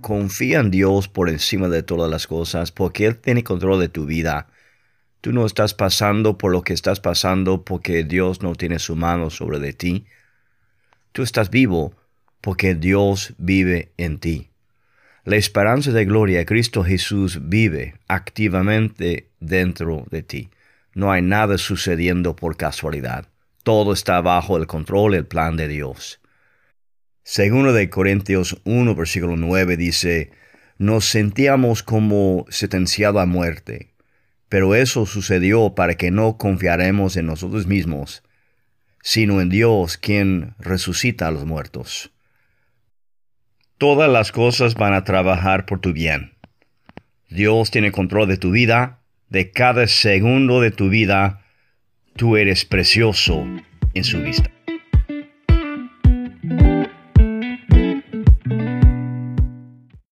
confía en Dios por encima de todas las cosas, porque Él tiene control de tu vida. Tú no estás pasando por lo que estás pasando porque Dios no tiene su mano sobre de ti. Tú estás vivo porque Dios vive en ti. La esperanza de gloria, Cristo Jesús vive activamente dentro de ti. No hay nada sucediendo por casualidad. Todo está bajo el control y el plan de Dios. Segundo de Corintios 1, versículo 9 dice, Nos sentíamos como sentenciados a muerte, pero eso sucedió para que no confiaremos en nosotros mismos, sino en Dios quien resucita a los muertos todas las cosas van a trabajar por tu bien. Dios tiene control de tu vida, de cada segundo de tu vida. Tú eres precioso en su vista.